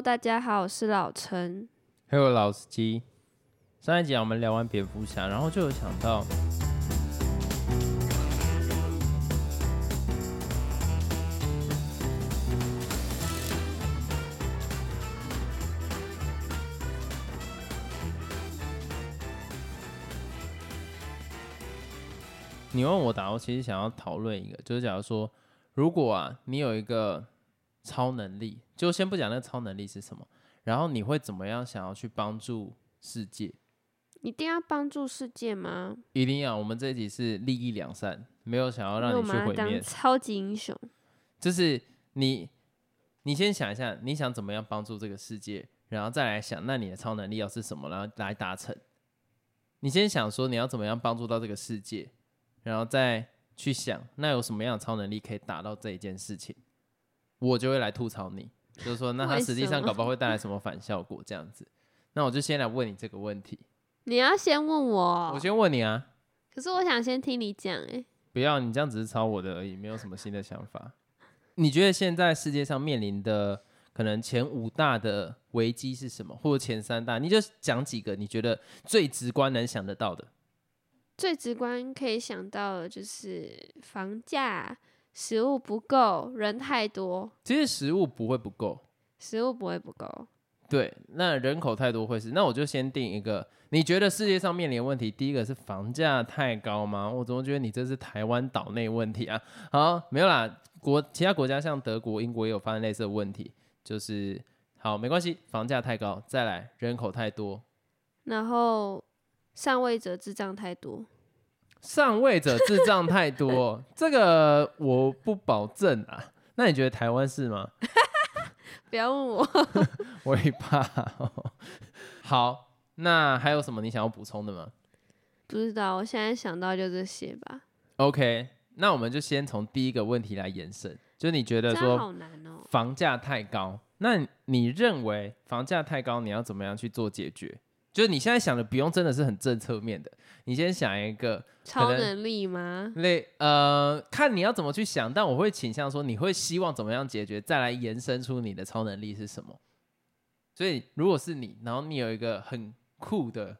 大家好，我是老陈。还有老司机。上一集我们聊完蝙蝠侠，然后就有想到，你问我答，我其实想要讨论一个，就是假如说，如果啊，你有一个超能力，就先不讲那个超能力是什么，然后你会怎么样想要去帮助世界？一定要帮助世界吗？一定要，我们这一集是利益两善，没有想要让你去毁灭，超级英雄。就是你，你先想一下，你想怎么样帮助这个世界，然后再来想，那你的超能力要是什么，然后来达成。你先想说你要怎么样帮助到这个世界，然后再去想，那有什么样的超能力可以达到这一件事情，我就会来吐槽你，就是说，那它实际上搞不好会带来什么反效果这样子。那我就先来问你这个问题，你要先问我，我先问你啊，可是我想先听你讲、欸。不要，你这样只是抄我的而已，没有什么新的想法。你觉得现在世界上面临的可能前五大的危机是什么，或者前三大？你就讲几个你觉得最直观能想得到的。最直观可以想到的就是房价、食物不够、人太多，其实食物不会不够，食物不会不够。对，那人口太多会是。那我就先定一个，你觉得世界上面临的问题，第一个是房价太高吗？我怎么觉得你这是台湾岛内问题啊？好，没有啦，国其他国家像德国、英国也有发生类似的问题，就是好没关系，房价太高，再来人口太多，然后上位者智障太多，上位者智障太多，这个我不保证啊。那你觉得台湾是吗？不要问我。我也怕哦、好，那还有什么你想要补充的吗不知道，我现在想到就这些吧。？OK，那我们就先从第一个问题来延伸，就你觉得说好难哦、房价太高，那你认为房价太高，你要怎么样去做解决？就是你现在想的不用真的是很政策面的，你先想一个超能能力吗？类呃，看你要怎么去想，但我会倾向说你会希望怎么样解决，再来延伸出你的超能力是什么。所以如果是你，然后你有一个很酷的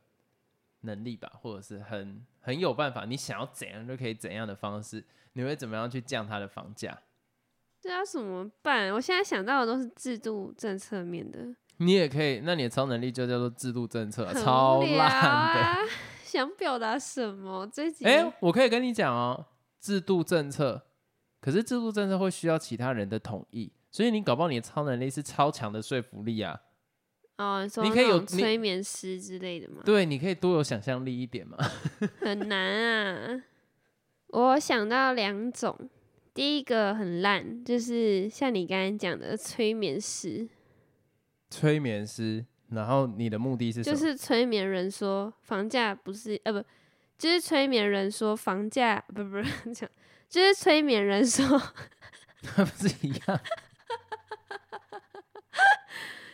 能力吧，或者是很很有办法，你想要怎样就可以怎样的方式，你会怎么样去降它的房价？这要怎么办？我现在想到的都是制度政策面的，你也可以，那你的超能力就叫做制度政策，很超烂的。啊！想表达什么？这集哎、我可以跟你讲哦，制度政策，可是制度政策会需要其他人的同意，所以你搞不好你的超能力是超强的说服力啊。哦，你可以有催眠师之类的吗？对，你可以多有想象力一点嘛。很难啊。我想到两种，第一个很烂，就是像你刚才讲的催眠师，催眠师，然后你的目的是什么？就是催眠人说房价不是呃不，就是催眠人说房价不不是 讲，就是催眠人说，不是一样？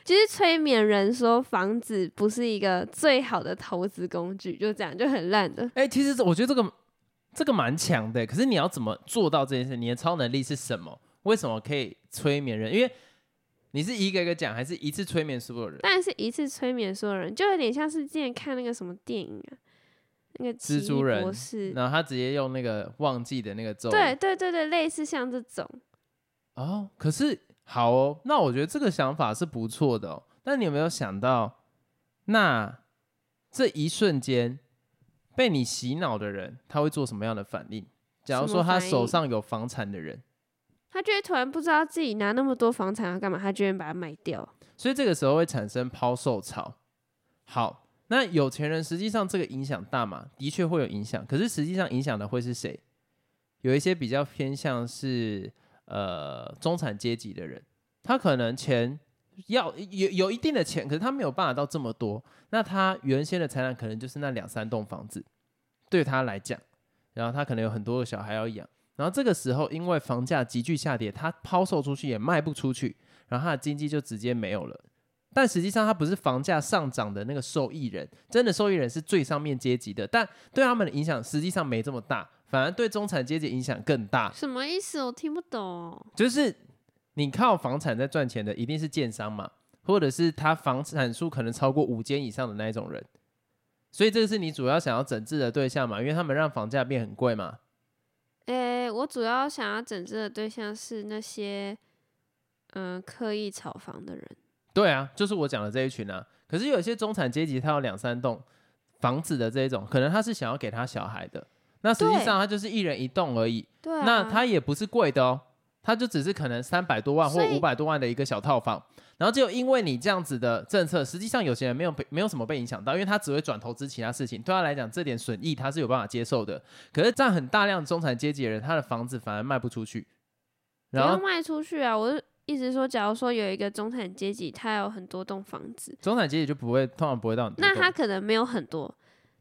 就是催眠人说房子不是一个最好的投资工具，就这样就很烂的。哎、其实我觉得这个这个蛮强的，可是你要怎么做到这件事？你的超能力是什么？为什么可以催眠人？因为你是一个一个讲，还是一次催眠所有人？但是一次催眠所有人，就有点像是之前看那个什么电影啊，那个蜘蛛人博士，然后他直接用那个忘记的那个咒语对对对对，类似像这种，哦，可是好哦，那我觉得这个想法是不错的哦。但你有没有想到，那这一瞬间被你洗脑的人，他会做什么样的反应？假如说他手上有房产的人，他就会突然不知道自己拿那么多房产要干嘛，他就会把它卖掉。所以这个时候会产生抛售潮。好，那有钱人实际上这个影响大吗？的确会有影响，可是实际上影响的会是谁？有一些比较偏向是呃中产阶级的人，他可能钱要有有一定的钱，可是他没有办法到这么多，那他原先的财产可能就是那两三栋房子，对他来讲，然后他可能有很多个小孩要养，然后这个时候因为房价急剧下跌，他抛售出去也卖不出去，然后他的经济就直接没有了。但实际上，他不是房价上涨的那个受益人，真的受益人是最上面阶级的，但对他们的影响实际上没这么大，反而对中产阶级影响更大。什么意思？我听不懂。就是你靠房产在赚钱的，一定是建商嘛，或者是他房产数可能超过五间以上的那一种人。所以这个是你主要想要整治的对象嘛？因为他们让房价变很贵嘛。诶、我主要想要整治的对象是那些嗯、刻意炒房的人。对啊，就是我讲的这一群啊。可是有一些中产阶级，他有两三栋房子的这一种，可能他是想要给他小孩的，那实际上他就是一人一栋而已。对啊，那他也不是贵的哦，它就只是可能三百多万或五百多万的一个小套房，然后就因为你这样子的政策，实际上有些人没有被没有什么被影响到，因为他只会转投资其他事情，对他来讲这点损益他是有办法接受的。可是占很大量中产阶级的人，他的房子反而卖不出去，然后卖出去啊！我是一直说，假如说有一个中产阶级，他有很多栋房子，中产阶级就不会通常不会到那他可能没有很多，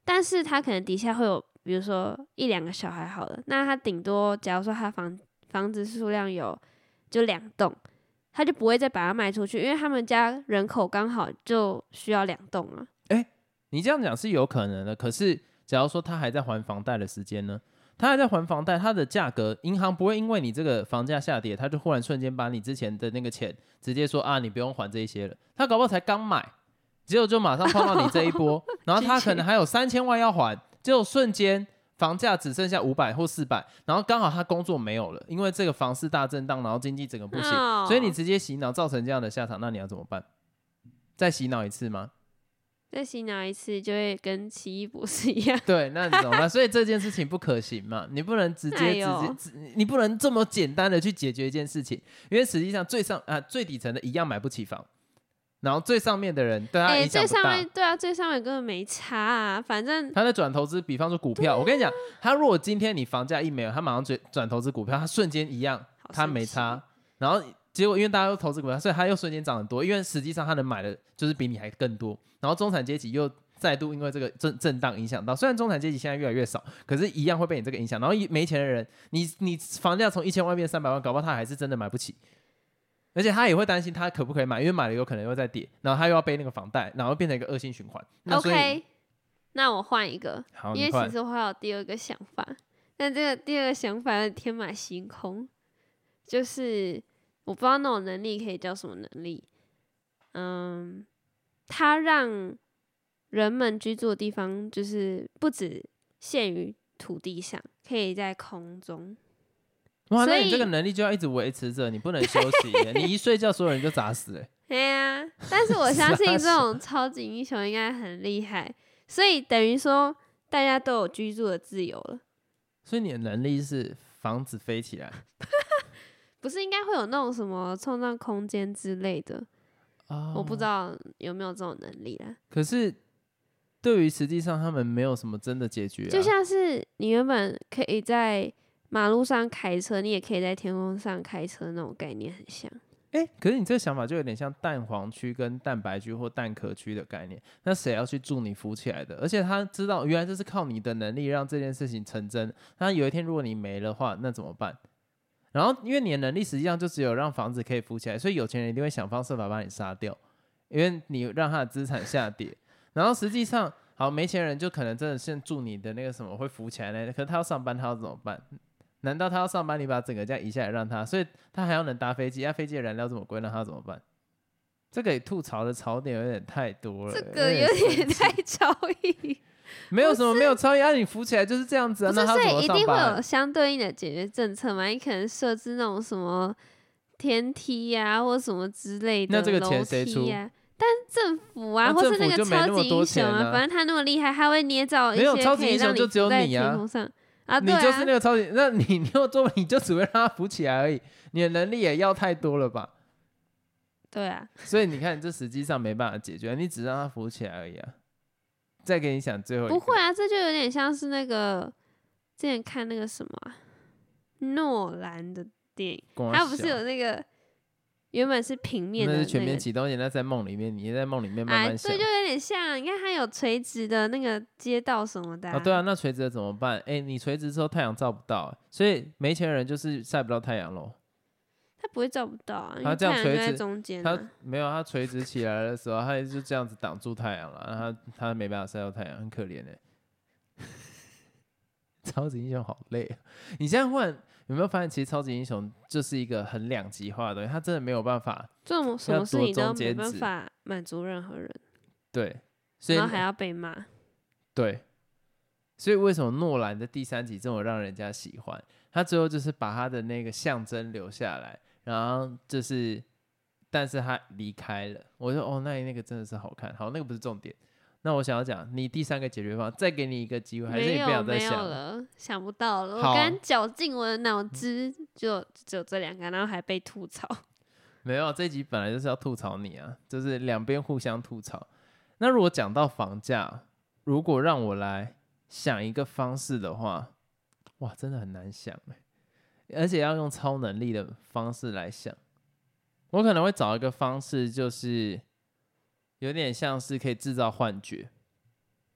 但是他可能底下会有，比如说一两个小孩好了，那他顶多假如说他房房子数量有就两栋，他就不会再把它卖出去，因为他们家人口刚好就需要两栋啊。你这样讲是有可能的，可是假如说他还在还房贷的时间呢？他还在还房贷，他的价格，银行不会因为你这个房价下跌，他就忽然瞬间把你之前的那个钱直接说啊，你不用还这一些了。他搞不好才刚买，结果就马上碰到你这一波，然后他可能还有三千万要还，结果瞬间房价只剩下五百或四百，然后刚好他工作没有了，因为这个房市大震荡，然后经济整个不行，哦所以你直接洗脑造成这样的下场，那你要怎么办？再洗脑一次吗？再洗脑一次就会跟奇异博士一样。对，那你怎么办？所以这件事情不可行嘛，你不能直接直接你不能这么简单的去解决一件事情，因为实际上最上啊最底层的一样买不起房，然后最上面的人对他哎、影响不大。最上面对啊，最上面根本没差啊，反正他在转投资，比方说股票，我跟你讲，他如果今天你房价一没有，他马上转转投资股票，他瞬间一样，他没差。然后结果因为大家都投资股票，所以他又瞬间涨很多，因为实际上他能买的就是比你还更多。然后中产阶级又再度因为这个震震荡影响到，虽然中产阶级现在越来越少，可是一样会被你这个影响。然后一没钱的人，你你房价从一千万变三百万，搞不好他还是真的买不起。而且他也会担心他可不可以买，因为买了有可能又再跌，然后他又要背那个房贷，然后变成一个恶性循环。OK。那我换一个，因为其实我还有第二个想法，但这个第二个想法有天马行空，就是我不知道那种能力可以叫什么能力。嗯，它让人们居住的地方就是不止限于土地上，可以在空中。哇，那你这个能力就要一直维持着，你不能休息，你一睡觉所有人就砸死。哎呀，但是我相信这种 超级英雄应该很厉害，所以等于说大家都有居住的自由了。所以你的能力是房子飞起来 不是应该会有那种什么创造空间之类的？啊我不知。道有没有这种能力啦。可是对于实际上他们没有什么真的解决、啊，就像是你原本可以在马路上开车，你也可以在天空上开车那种概念很像。哎、可是你这个想法就有点像蛋黄区跟蛋白区或蛋壳区的概念。那谁要去助你扶起来的？而且他知道原来这是靠你的能力让这件事情成真。那有一天如果你没的话，那怎么办？然后因为你的能力实际上就只有让房子可以扶起来，所以有钱人一定会想方设法把你杀掉，因为你让他的资产下跌。然后实际上，好没钱人就可能真的是助你的那个什么会扶起来呢，可是他要上班，他要怎么办？难道他要上班，你把整个这样移下来让他，所以他还要能搭飞机，那、飞机的燃料这么贵，那他怎么办？这个吐槽的槽点有点太多了，这个有点太超意，没有什么没有超越，啊，你扶起来就是这样子啊，那他所以一定会有？相对应的解决政策嘛？你可能设置那种什么天梯呀、或什么之类的那这个楼钱谁出但政府啊，那或是那个超级英雄钱啊反正他那么厉害，他会捏造一些可以让英雄就只有浮在天空上啊，你就是那个超级，那你你又做，你就只会让他浮起来而已，你的能力也要太多了吧？对啊，所以你看，这实际上没办法解决，你只让他浮起来而已啊。再给你想最后一个不会啊，这就有点像是那个之前看那个什么啊诺兰的电影，他不是有那个原本是平面的那那是全面。启动，而且那在梦里面，你在梦里面慢哎，慢想对，就。有点像，你看它有垂直的那个街道什么的、啊，对啊，，那垂直的怎么办？哎、你垂直之后太阳照不到、所以没钱人就是晒不到太阳喽。他不会照不到啊，因它为太阳就在这样垂直它中间啊。没有，他垂直起来的时候，它就这样子挡住太阳了，他他没办法晒到太阳，很可怜哎、超级英雄好累啊！你现在忽然有没有发现，其实超级英雄就是一个很两极化的东西，他真的没有办法这种什么事情都没办法满足任何人，对，所以然后还要被骂。对，所以为什么诺兰的第三集这么让人家喜欢？他最后就是把他的那个象征留下来，然后就是，但是他离开了。我说哦，那那个真的是好看。好，那个不是重点。那我想要讲，你第三个解决方案，再给你一个机会，还是你不想有没有再想？了，想不到了。我好刚绞尽我的脑汁，就只有这两个，然后还被吐槽。没有，这集本来就是要吐槽你啊，就是两边互相吐槽。那如果讲到房价，如果让我来想一个方式的话，哇，真的很难想哎，而且要用超能力的方式来想。我可能会找一个方式，就是有点像是可以制造幻觉，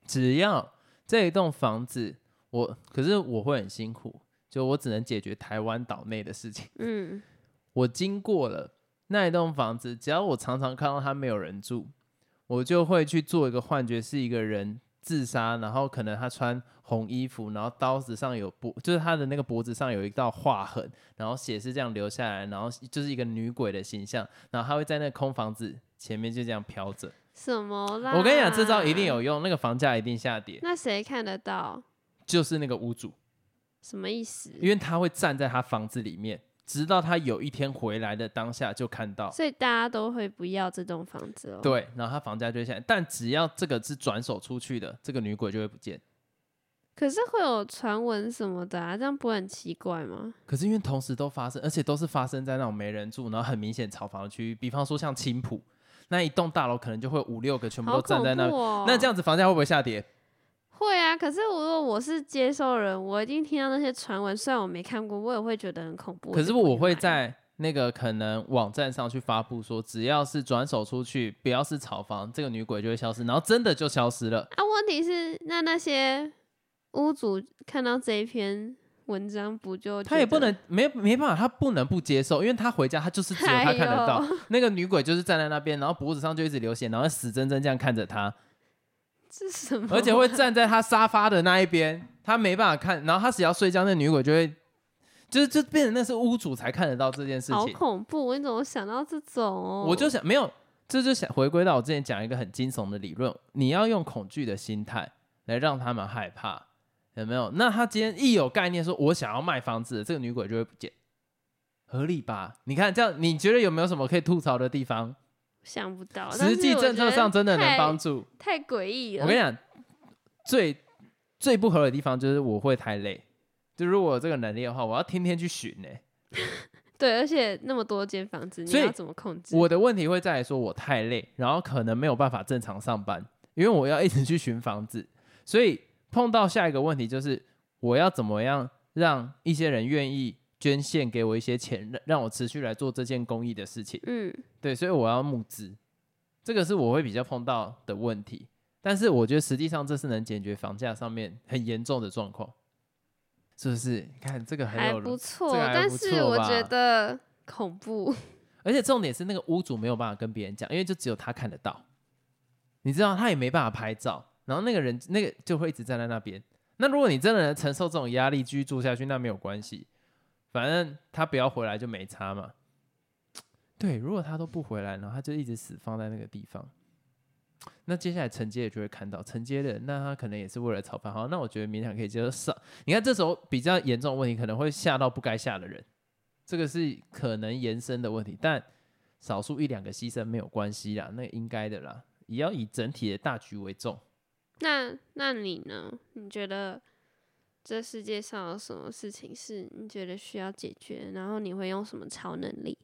只要这一栋房子，我可是我会很辛苦，就我只能解决台湾岛内的事情。嗯，我经过了那一栋房子，只要我常常看到它没有人住，我就会去做一个幻觉，是一个人自杀，然后可能他穿红衣服，然后刀子上有脖，就是他的那个脖子上有一道划痕，然后血是这样流下来，然后就是一个女鬼的形象，然后他会在那空房子前面就这样飘着。什么啦？我跟你讲，这招一定。有用，那个房价一定下跌，那谁看得到？就是那个屋主，什么意思？因为他会站在他房子里面，直到他有一天回来的当下就看到。所以大家都会不要这栋房子哦。，对，然后他房价就会下来，但只要这个是转手出去的，这个女鬼就会不见。可是会有传闻什么的啊，这样不会很奇怪吗？可是因为同时都发生，而且都是发生在那种没人住，然后很明显炒房的区域，比方说像青浦那一栋大楼，可能就会五六个全部都站在那，哦！那这样子房价会不会下跌？会啊。可是如果我是接收人，我一定听到那些传闻，虽然我没看过，我也会觉得很恐怖。可是我会在那个可能网站上去发布说，只要是转手出去，不要是炒房，这个女鬼就会消失，然后真的就消失了。啊。问题是，那那些屋主看到这一篇文章，不就他也不能没没办法，他不能不接受，因为他回家他就是只有 他看得到，哎那个女鬼就是站在那边，然后脖子上就一直流血，然后死睁睁这样看着他，这是什么？而且会站在他沙发的那一边，他没办法看，然后他只要睡觉，那女鬼就会，就是就变成那是屋主才看得到这件事情好情。恐怖！你怎么想到这种哦？我就想没有，这就想回归到我之前讲一个很惊悚的理论，你要用恐惧的心态来让他们害怕，有没有？那他今天一有概念说我想要卖房子，这个女鬼就会不见，合理吧？你看这样，你觉得有没有什么可以吐槽的地方？想不到，实际政策上真的能帮助，太诡异了。我跟你讲，最最不合理的地方就是我会太累。就如果这个能力的话，我要天天去寻呢、对，而且那么多间房子，你要怎么控制？我的问题会在于说我太累，然后可能没有办法正常上班，因为我要一直去寻房子。所以碰到下一个问题就是，我要怎么样让一些人愿意捐献给我一些钱，让让我持续来做这件公益的事情。嗯，对，所以我要募资，这个是我会比较碰到的问题。但是我觉得实际上这是能解决房价上面很严重的状况，是不是？你看这个很还有不错，这个还但不错吧是我觉得恐怖。而且重点是那个屋主没有办法跟别人讲，因为就只有他看得到，你知道他也没办法拍照，然后那个人那个就会一直站在那边。那如果你真的能承受这种压力居住下去，那没有关系，反正他不要回来就没差嘛。对，如果他都不回来，然后他就一直死放在那个地方，那接下来承接的就会看到承接的，那他可能也是为了炒饭。好，那我觉得勉强可以接受上。你看这时候比较严重的问题，可能会吓到不该吓的人。这个是可能延伸的问题，但少数一两个牺牲没有关系啦，那应该的啦，也要以整体的大局为重。那那你呢？你觉得这世界上有什么事情是你觉得需要解决？然后你会用什么超能力？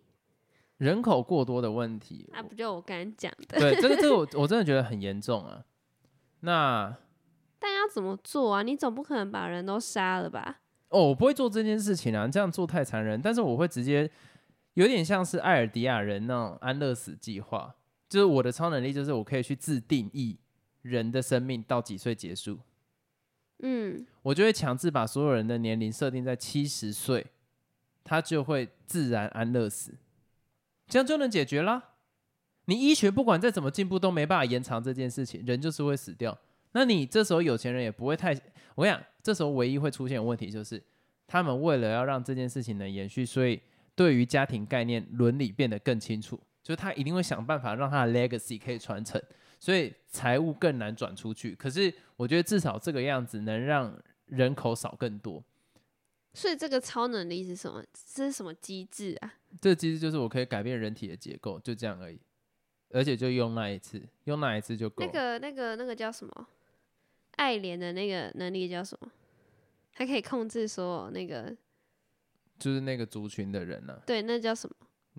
人口过多的问题，啊，不就我刚才讲的？对这个这个 我我真的觉得很严重啊。那但要怎么做啊？你总不可能把人都杀了吧？哦，我不会做这件事情啊，这样做太残忍。但是我会直接有点像是艾尔迪亚人那种安乐死计划，就是我的超能力就是我可以去自定义人的生命到几岁结束。嗯，我就会强制把所有人的年龄设定在七十岁，他就会自然安乐死，这样就能解决啦。你医学不管再怎么进步，都没办法延长这件事情，人就是会死掉。那你这时候有钱人也不会太，我跟你讲，这时候唯一会出现的问题就是，他们为了要让这件事情能延续，所以对于家庭概念、伦理变得更清楚，就是他一定会想办法让他的 legacy 可以传承，所以财务更难转出去。可是我觉得至少这个样子能让人口少更多。所以这个超能力是什么？这是什么机制啊？这机制就是我可以改变人体的结构，就这样而已。而且就用那一次，用那一次就够。那个、那个、那个叫什么？爱莲的那个能力叫什么？它可以控制所有那个，就是那个族群的人呢、对，那叫什么？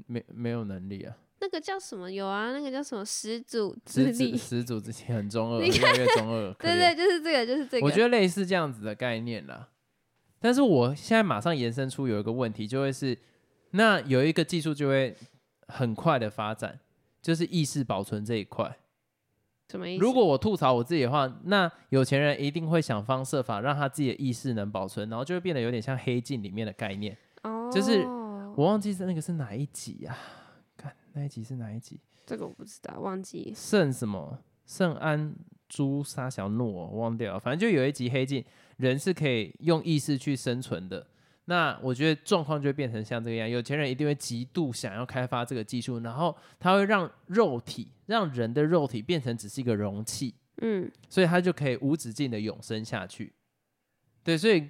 没没有能力啊。那个叫什么？有啊，那个叫什么？始祖之力。始祖之前很中 二，越来越中二。对对，就是这个，就是这个。我觉得类似这样子的概念啦。但是我现在马上延伸出有一个问题，就会是那有一个技术就会很快的发展，就是意识保存这一块。什么意思？如果我吐槽我自己的话，那有钱人一定会想方设法让他自己的意识能保存，然后就会变得有点像黑镜里面的概念。哦，就是我忘记是那个是哪一集呀、看那一集是哪一集？这个我不知道，忘记。圣什么圣安朱沙小诺，我忘掉了。反正就有一集黑镜，人是可以用意识去生存的。那我觉得状况就会变成像这个样，有钱人一定会极度想要开发这个技术，然后他会让肉体，让人的肉体变成只是一个容器，嗯，所以他就可以无止境的永生下去。对，所以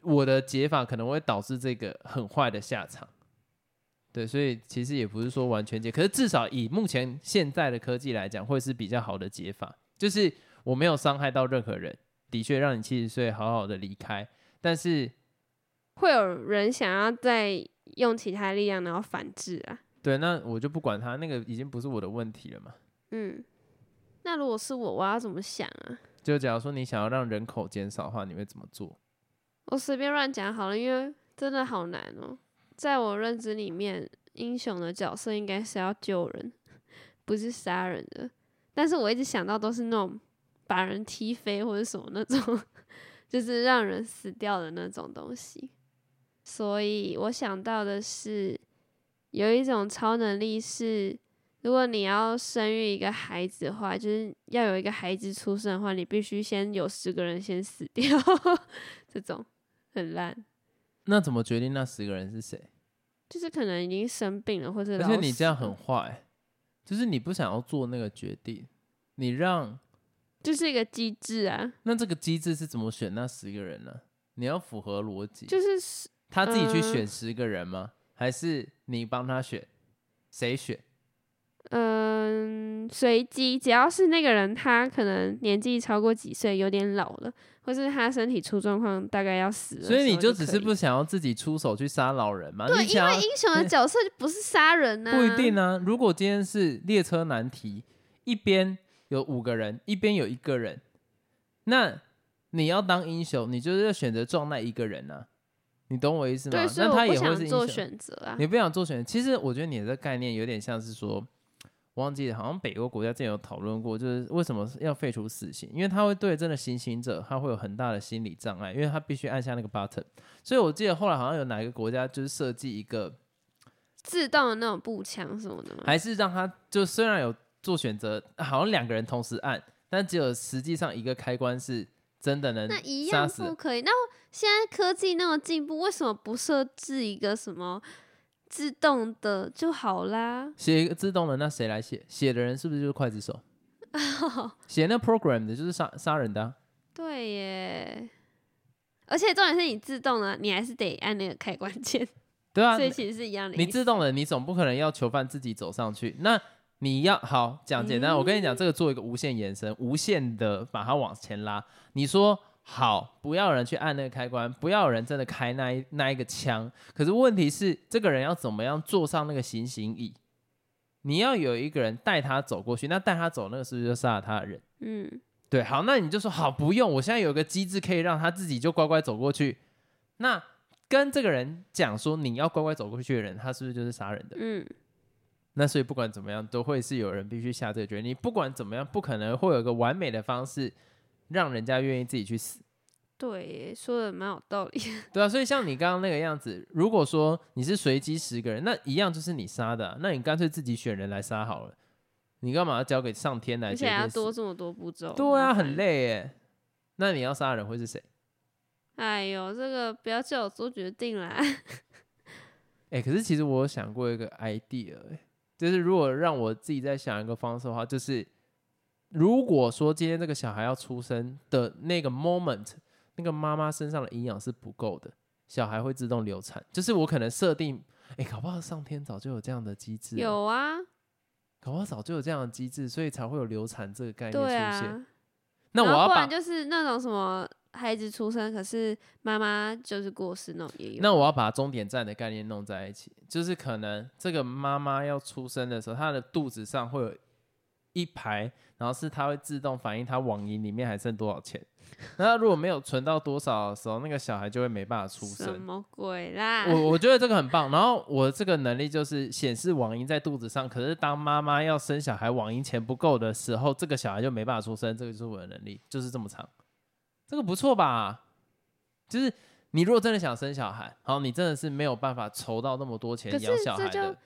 我的解法可能会导致这个很坏的下场。对，所以其实也不是说完全解，可是至少以目前现在的科技来讲，会是比较好的解法。就是我没有伤害到任何人，的确让你七十岁好好的离开，但是会有人想要再用其他力量然后反制啊。对，那我就不管他，那个已经不是我的问题了嘛。嗯，那如果是我，我要怎么想啊？就假如说你想要让人口减少的话，你会怎么做？我随便乱讲好了，因为真的好难哦。在我认知里面，英雄的角色应该是要救人，不是杀人的。但是我一直想到都是那种把人踢飞或者什么那种，就是让人死掉的那种东西。所以我想到的是，有一种超能力是，如果你要生育一个孩子的话，就是要有一个孩子出生的话，你必须先有十个人先死掉，这种很烂。那怎么决定那十个人是谁？就是可能已经生病了，或者而且你这样很坏，就是你不想要做那个决定，你让就是一个机制啊，那这个机制是怎么选那十个人呢？你要符合逻辑，就是是他自己去呃选十个人吗？还是你帮他选？谁选？嗯随机，只要是那个人他可能年纪超过几岁，有点老了，或是他身体出状况，大概要死了所以你就只是不想要自己出手去杀老人吗？对，因为英雄的 角色就不是杀人呐、不一定啊。如果今天是列车难题，一边有五个人，一边有一个人，那你要当英雄，你就是要选择撞那一个人啊。你懂我意思吗？对，所以那我不他也会是英想做。选择啊。你不想做选择，其实我觉得你的概念有点像是说，我忘记了，好像北欧国家之前有讨论过，就是为什么要废除死刑，因为他会对真的行刑者他会有很大的心理障碍，因为他必须按下那个 button。所以我记得后来好像有哪一个国家就是设计一个，自动的那种步枪什么的吗？还是让他就虽然有做选择，好像两个人同时按，但只有实际上一个开关是真的能那一。样不可以。那现在科技那么进步，为什么不设置一个什么自动的就好啦？写一个自动的，那谁来写？写的人是不是就是刽子手？写那 program 的就是杀杀人的啊、对耶，而且重点是你自动的，你还是得按那个开关键，对啊 所，以其实是一样的。你自动的，你总不可能要囚犯自己走上去。那你要好讲简单，我跟你讲，这个做一个无限延伸，无限的把它往前拉。你说好，不要有人去按那个开关，不要有人真的开那一那一个枪。可是问题是，这个人要怎么样坐上那个行刑椅？你要有一个人带他走过去，那带他走那个是不是就杀了他的人？嗯，对，好，那你就说好，不用，我现在有个机制可以让他自己就乖乖走过去。那跟这个人讲说你要乖乖走过去的人，他是不是就是杀人的？嗯，那所以不管怎么样，都会是有人必须下这个决定。你不管怎么样，不可能会有一个完美的方式让人家愿意自己去死，对，说的蛮有道理。对啊。所以像你刚刚那个样子，如果说你是随机十个人，那一样就是你杀的啊、那你干脆自己选人来杀好了。你干嘛要交给上天来而且还？多这么多步骤。对啊，很。累耶。那你要杀的人会是谁？哎呦，这个不要叫我做决定啦。哎、可是其实我有想过一个 idea，、欸、就是如果让我自己再想一个方式的话，就是如果说今天这个小孩要出生的那个 moment，那个妈妈身上的营养是不够的，小孩会自动流产。就是我可能设定，哎、搞不好上天早就有这样的机制，有啊，搞不好早就有这样的机制，所以才会有流产这个概念出现。啊。那我要不然就是那种什么孩子出生，可是妈妈就是过世那种也有。那我要把终点站的概念弄在一起，就是可能这个妈妈要出生的时候，她的肚子上会有一排，然后是它会自动反映它网银里面还剩多少钱。那如果没有存到多少的时候，那个小孩就会没办法出生什。么鬼啦？我我觉得这个很棒，然后我这个能力就是显示网银在肚子上，可是当妈妈要生小孩，网银钱不够的时候，这个小孩就没办法出生，这个就是我的能力，就是这么长，这个不错吧？就是你如果真的想生小孩，好，你真的是没有办法筹到那么多钱养小孩的，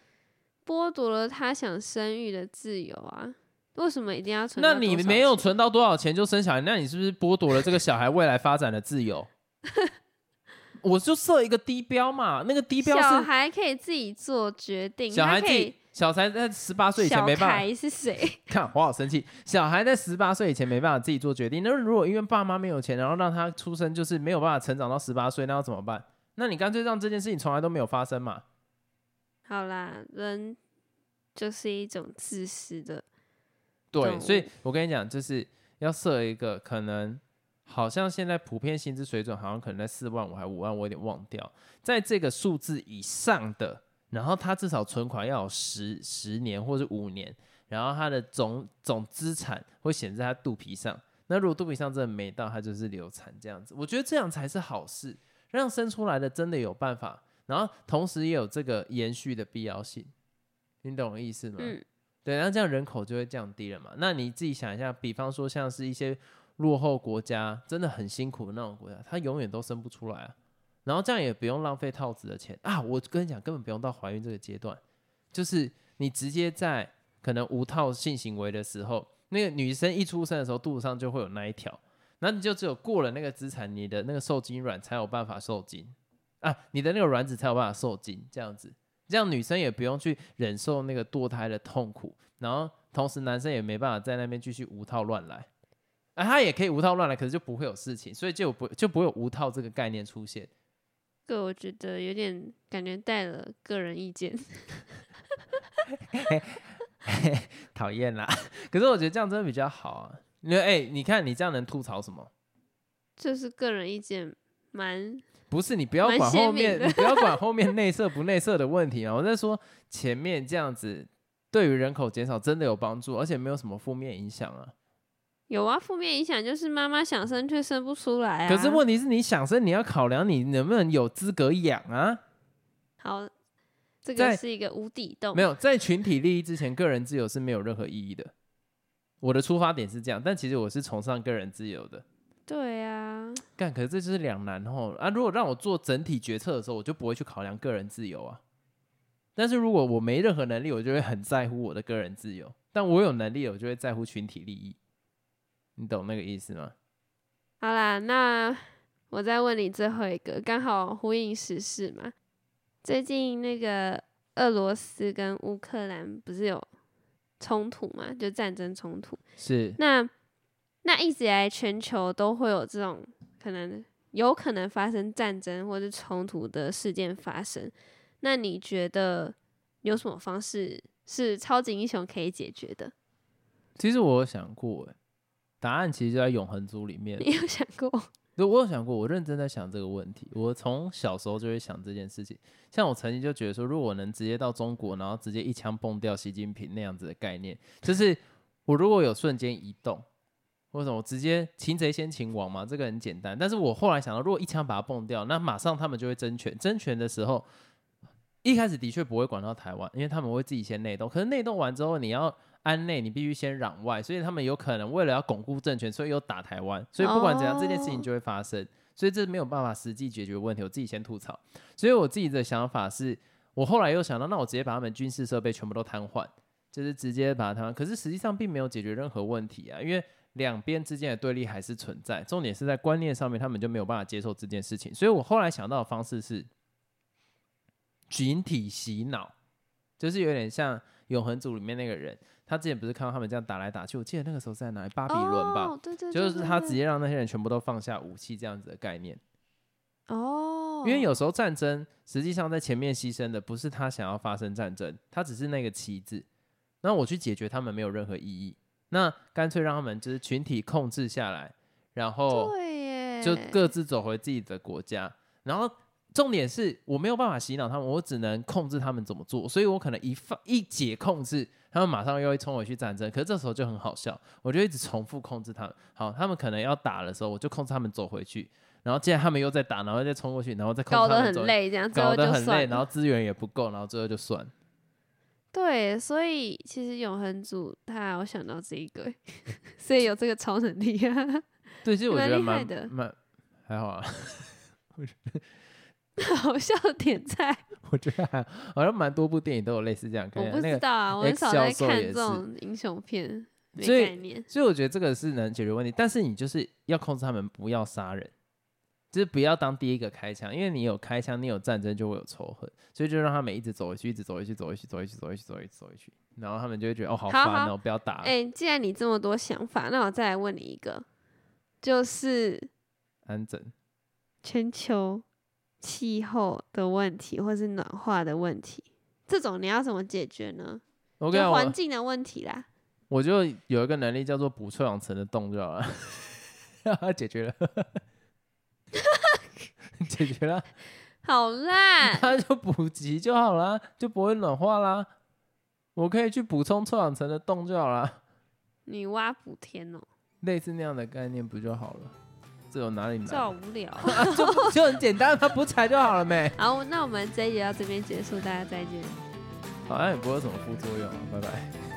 剥夺了他想生育的自由啊！为什么一定要存？那你没有，存到多少钱就生小孩，那你是不是剥夺了这个小孩未来发展的自由？我就设一个低标嘛，那个低标小孩可以自己做决定，小孩可以。小孩在十八岁以前没办法凯是谁？看我好生气，小孩在十八岁以前没办法自己做决定。那如果因为爸妈没有钱，然后让他出生就是没有办法成长到十八岁，那要怎么办？那你干脆让这件事情从来都没有发生嘛？好啦，人就是一种自私的，对，所以我跟你讲，就是要设一个可能，好像现在普遍薪资水准好像可能在四万五还五万，我有点忘掉，在这个数字以上的，然后他至少存款要有十十年或者五年，然后他的总总资产会显示在他肚皮上。那如果肚皮上真的没到，他就是流产这样子。我觉得这样才是好事，让生出来的真的有办法，然后同时也有这个延续的必要性。你懂我意思吗？嗯，对，那这样人口就会降低了嘛。那你自己想一下，比方说像是一些落后国家，真的很辛苦的那种国家，它永远都生不出来啊。然后这样也不用浪费套子的钱啊。我跟你讲，根本不用到怀孕这个阶段，就是你直接在可能无套性行为的时候，那个女生一出生的时候肚子上就会有那一条，那你就只有过了那个资产，你的那个受精卵才有办法受精啊，你的那个卵子才有办法受精，这样子。这样女生也不用去忍受那个堕胎的痛苦，然后同时男生也没办法在那边继续无套乱来，啊，他也可以无套乱来，可是就不会有事情，所以就不就不会有无套这个概念出现。这个我觉得有点感觉带了个人意见。讨厌啦，可是我觉得这样真的比较好啊。因为，哎、你看你这样能吐槽什么？就是个人意见，蛮不是你不要管后面，你不要管后面内设不内设的问题啊。我在说前面这样子对于人口减少真的有帮助，而且没有什么负面影响啊。有啊。负面影响就是妈妈想生却生不出来啊。可是问题是你想生，你要考量你能不能有资格养啊。好，这个是一个无底洞。没有在群体利益之前，个人自由是没有任何意义的。我的出发点是这样，但其实我是崇尚个人自由的。对啊，干，可是这就是两难吼啊！如果让我做整体决策的时候，我就不会去考量个人自由啊。但是如果我没任何能力，我就会很在乎我的个人自由；但我有能力，我就会在乎群体利益。你懂那个意思吗？好啦，那我再问你最后一个，刚好呼应时事嘛。最近那个俄罗斯跟乌克兰不是有冲突嘛，就战争冲突。是那那一直以来全球都会有这种可能有可能发生战争或是冲突的事件发生。那你觉得有什么方式是超级英雄可以解决的？其实我有想过，哎，答案其实就在永恒族里面。你有想过？对，我有想过，我认真在想这个问题。我从小时候就会想这件事情。像我曾经就觉得说，如果我能直接到中国，然后直接一枪崩掉习近平那样子的概念，就是我如果有瞬间移动，或者我直接擒贼先擒王嘛，这个很简单。但是我后来想到，如果一枪把它崩掉，那马上他们就会争权。争权的时候，一开始的确不会管到台湾，因为他们会自己先内斗。可是内斗完之后，你要安内，你必须先攘外，所以他们有可能为了要巩固政权，所以又打台湾。所以不管怎样，这件事情哦就会发生。所以这没有办法实际解决问题。我自己先吐槽。所以我自己的想法是，我后来又想到，那我直接把他们军事设备全部都瘫痪，就是直接把它瘫。可是实际上并没有解决任何问题啊，因为两边之间的对立还是存在。重点是在观念上面，他们就没有办法接受这件事情。所以我后来想到的方式是群体洗脑，就是有点像永恒组里面那个人，他之前不是看到他们这样打来打去，我记得那个时候是在哪里？巴比伦吧，哦，对对，就是他直接让那些人全部都放下武器这样子的概念。哦，因为有时候战争实际上在前面牺牲的不是他想要发生战争，他只是那个旗子。那我去解决他们没有任何意义，那干脆让他们就是群体控制下来，然后，就各自走回自己的国家。然后重点是我没有办法洗脑他们，我只能控制他们怎么做，所以我可能一放一解控制，他们马上又会冲回去战争。可是这时候就很好笑，我就一直重复控制他们。好，他们可能要打的时候，我就控制他们走回去。然后既然他们又在打，然后再冲过去，然后再控搞得制他们走，很累，这样搞得很累，然后资源也不够，然后最后就算。对，所以其实永恒组他有想到这一个，所以有这个超能力啊，对，其实我觉得蛮厉害蛮的蛮还好啊，好笑的点在，我觉得还好像蛮多部电影都有类似这样。我不知道啊，我很少在看这种英雄片，没所以概念。所以我觉得这个是能解决问题，但是你就是要控制他们不要杀人，就是不要当第一个开枪，因为你有开枪，你有战争就会有仇恨，所以就让他们一直走回去，一直走回去，走回去，走回去，走回去，走回去，走回去，然后他们就会觉得哦好好烦哦，好不要打了。哎、既然你这么多想法，那我再来问你一个，就是安整，全球气候的问题，或是暖化的问题，这种你要怎么解决呢？我跟你讲，环境的问题啦。我就有一个能力叫做补臭氧层的洞就好了，解决了，解决了。好烂，它就补给就好啦，就不会暖化啦。我可以去补充臭氧层的洞就好啦，女娲补天哦，类似那样的概念不就好了？这有哪里这好？无聊。就就很简单，它补彩就好了没？好，那我们这一节到这边结束，大家再见。好像也不会有什么副作用啊，拜拜。